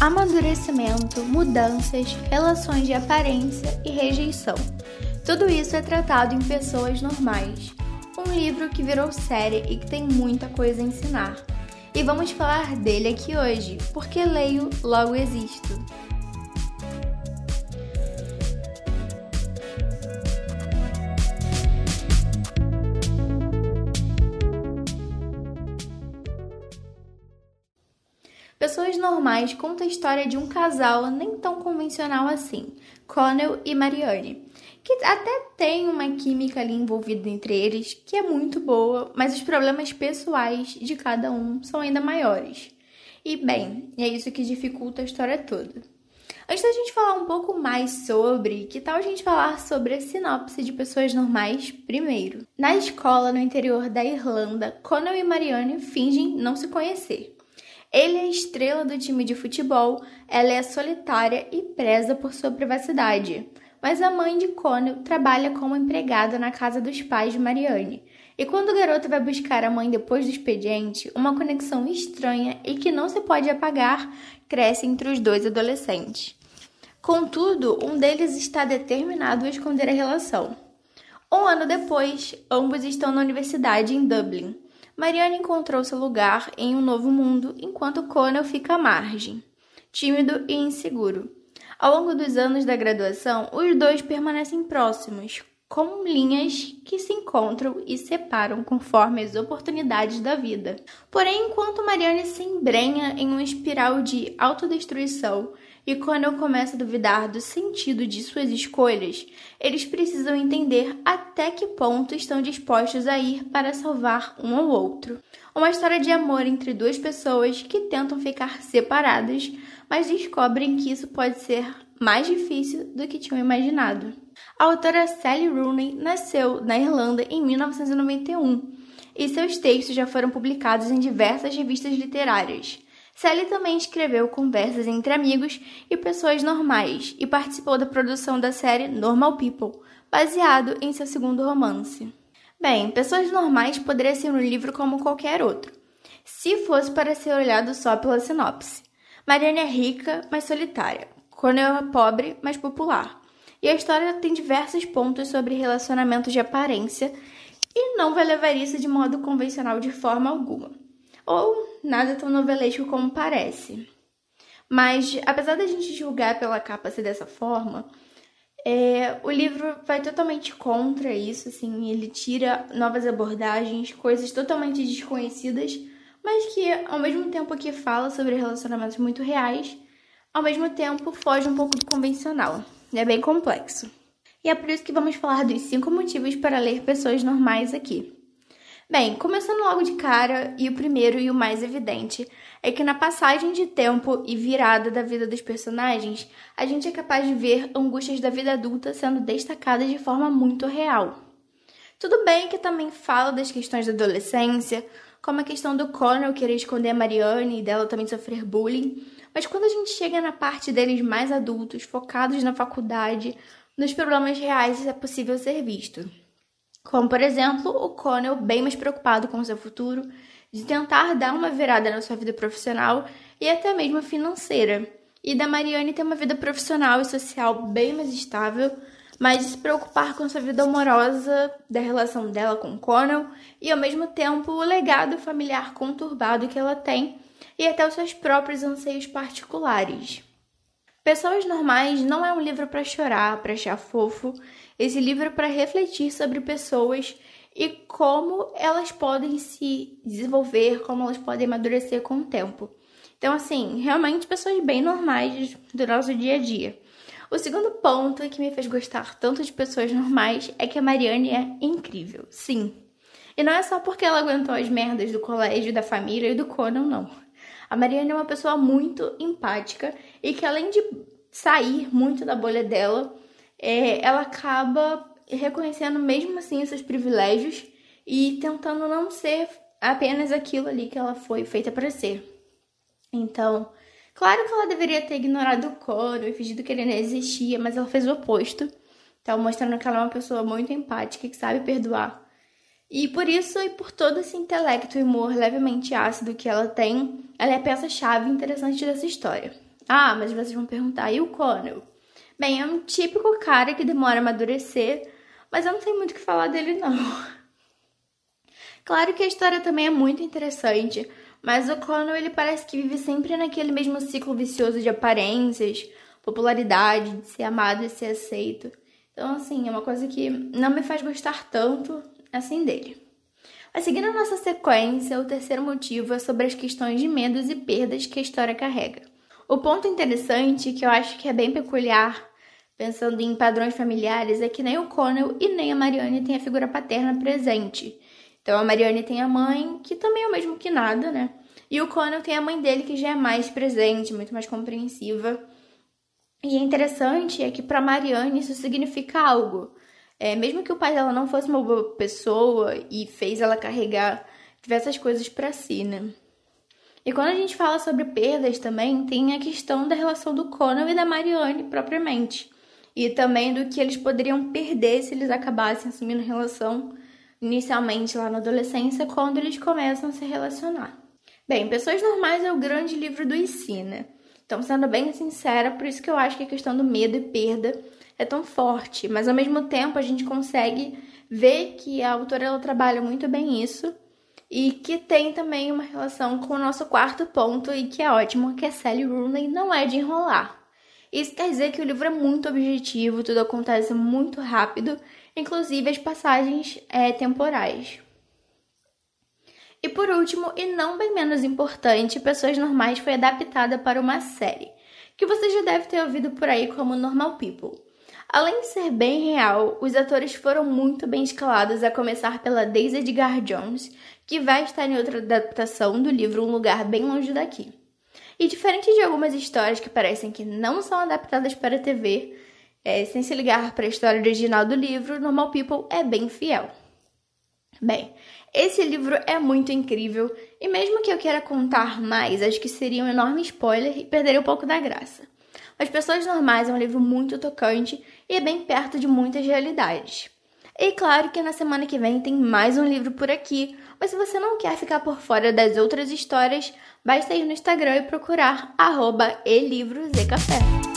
amadurecimento, mudanças, relações de aparência e rejeição. Tudo isso é tratado em Pessoas Normais, um livro que virou série e que tem muita coisa a ensinar. E vamos falar dele aqui hoje, porque leio, logo existo. Pessoas Normais conta a história de um casal nem tão convencional assim, Connell e Marianne, que até tem uma química ali envolvida entre eles, que é muito boa, mas os problemas pessoais de cada um são ainda maiores. E bem, é isso que dificulta a história toda. Antes da gente falar um pouco mais sobre, que tal a gente falar sobre a sinopse de pessoas normais primeiro? Na escola no interior da Irlanda, Connell e Marianne fingem não se conhecer. Ele é a estrela do time de futebol, ela é solitária e preza por sua privacidade. Mas a mãe de Connell trabalha como empregada na casa dos pais de Marianne. E quando o garoto vai buscar a mãe depois do expediente, uma conexão estranha e que não se pode apagar cresce entre os dois adolescentes. Contudo, um deles está determinado a esconder a relação. Um ano depois, ambos estão na universidade em Dublin. Mariana encontrou seu lugar em um novo mundo, enquanto Connell fica à margem, tímido e inseguro. Ao longo dos anos da graduação, os dois permanecem próximos, como linhas que se encontram e separam conforme as oportunidades da vida. Porém, enquanto Marianne se embrenha em uma espiral de autodestruição e quando eu começo a duvidar do sentido de suas escolhas, eles precisam entender até que ponto estão dispostos a ir para salvar um ao outro. Uma história de amor entre duas pessoas que tentam ficar separadas, mas descobrem que isso pode ser mais difícil do que tinham imaginado. A autora Sally Rooney nasceu na Irlanda em 1991 e seus textos já foram publicados em diversas revistas literárias. Sally também escreveu conversas entre amigos e pessoas normais e participou da produção da série Normal People, baseado em seu segundo romance. Bem, Pessoas Normais poderia ser um livro como qualquer outro, se fosse para ser olhado só pela sinopse. Marianne é rica, mas solitária. Cornel é pobre, mas popular. E a história tem diversos pontos sobre relacionamentos de aparência e não vai levar isso de modo convencional de forma alguma ou nada tão novelesco como parece. Mas, apesar da gente julgar pela capa ser dessa forma, é, o livro vai totalmente contra isso, assim, ele tira novas abordagens, coisas totalmente desconhecidas, mas que ao mesmo tempo que fala sobre relacionamentos muito reais, ao mesmo tempo foge um pouco do convencional. É bem complexo. E é por isso que vamos falar dos cinco motivos para ler pessoas normais aqui. Bem, começando logo de cara, e o primeiro e o mais evidente, é que na passagem de tempo e virada da vida dos personagens, a gente é capaz de ver angústias da vida adulta sendo destacadas de forma muito real. Tudo bem que também fala das questões da adolescência, como a questão do Connell querer esconder a Marianne e dela também sofrer bullying, mas quando a gente chega na parte deles mais adultos, focados na faculdade, nos problemas reais, isso é possível ser visto. Como, por exemplo, o Connell, bem mais preocupado com seu futuro, de tentar dar uma virada na sua vida profissional e até mesmo financeira. E da Marianne ter uma vida profissional e social bem mais estável, mas de se preocupar com sua vida amorosa, da relação dela com Connell e ao mesmo tempo o legado familiar conturbado que ela tem e até os seus próprios anseios particulares. Pessoas Normais não é um livro para chorar, para achar fofo. Esse livro é para refletir sobre pessoas e como elas podem se desenvolver, como elas podem amadurecer com o tempo. Então, assim, realmente pessoas bem normais do nosso dia a dia. O segundo ponto que me fez gostar tanto de pessoas normais é que a Mariane é incrível, sim. E não é só porque ela aguentou as merdas do colégio, da família e do Conan, não. A Mariana é uma pessoa muito empática e que além de sair muito da bolha dela, é, ela acaba reconhecendo mesmo assim seus privilégios e tentando não ser apenas aquilo ali que ela foi feita para ser. Então, claro que ela deveria ter ignorado o coro e fingido que ele não existia, mas ela fez o oposto. Então, mostrando que ela é uma pessoa muito empática que sabe perdoar e por isso e por todo esse intelecto e humor levemente ácido que ela tem, ela é a peça-chave interessante dessa história. Ah, mas vocês vão perguntar, e o Connell? Bem, é um típico cara que demora a amadurecer, mas eu não tenho muito o que falar dele, não. Claro que a história também é muito interessante, mas o Connell ele parece que vive sempre naquele mesmo ciclo vicioso de aparências, popularidade, de ser amado e ser aceito. Então, assim, é uma coisa que não me faz gostar tanto assim dele. Mas seguindo a nossa sequência, o terceiro motivo é sobre as questões de medos e perdas que a história carrega. O ponto interessante, que eu acho que é bem peculiar, pensando em padrões familiares, é que nem o Connell e nem a Marianne têm a figura paterna presente. Então a Marianne tem a mãe, que também é o mesmo que nada, né? E o Connell tem a mãe dele, que já é mais presente, muito mais compreensiva. E é interessante é que para Marianne isso significa algo. É, mesmo que o pai dela não fosse uma boa pessoa e fez ela carregar diversas coisas para si, né? E quando a gente fala sobre perdas também, tem a questão da relação do Conan e da Marianne propriamente. E também do que eles poderiam perder se eles acabassem assumindo relação inicialmente lá na adolescência, quando eles começam a se relacionar. Bem, Pessoas Normais é o grande livro do Ensina. Então, sendo bem sincera, por isso que eu acho que a questão do medo e perda é tão forte, mas ao mesmo tempo a gente consegue ver que a autora ela trabalha muito bem isso e que tem também uma relação com o nosso quarto ponto e que é ótimo, que a Sally Rooney não é de enrolar. Isso quer dizer que o livro é muito objetivo, tudo acontece muito rápido, inclusive as passagens é, temporais. Por último, e não bem menos importante, Pessoas Normais foi adaptada para uma série, que você já deve ter ouvido por aí como Normal People. Além de ser bem real, os atores foram muito bem escalados, a começar pela Daisy Edgar Jones, que vai estar em outra adaptação do livro Um Lugar Bem Longe Daqui. E diferente de algumas histórias que parecem que não são adaptadas para a TV, é, sem se ligar para a história original do livro, Normal People é bem fiel. Bem, esse livro é muito incrível e mesmo que eu queira contar mais, acho que seria um enorme spoiler e perderia um pouco da graça. As Pessoas Normais é um livro muito tocante e é bem perto de muitas realidades. E claro que na semana que vem tem mais um livro por aqui, mas se você não quer ficar por fora das outras histórias, basta ir no Instagram e procurar arroba elivros e café.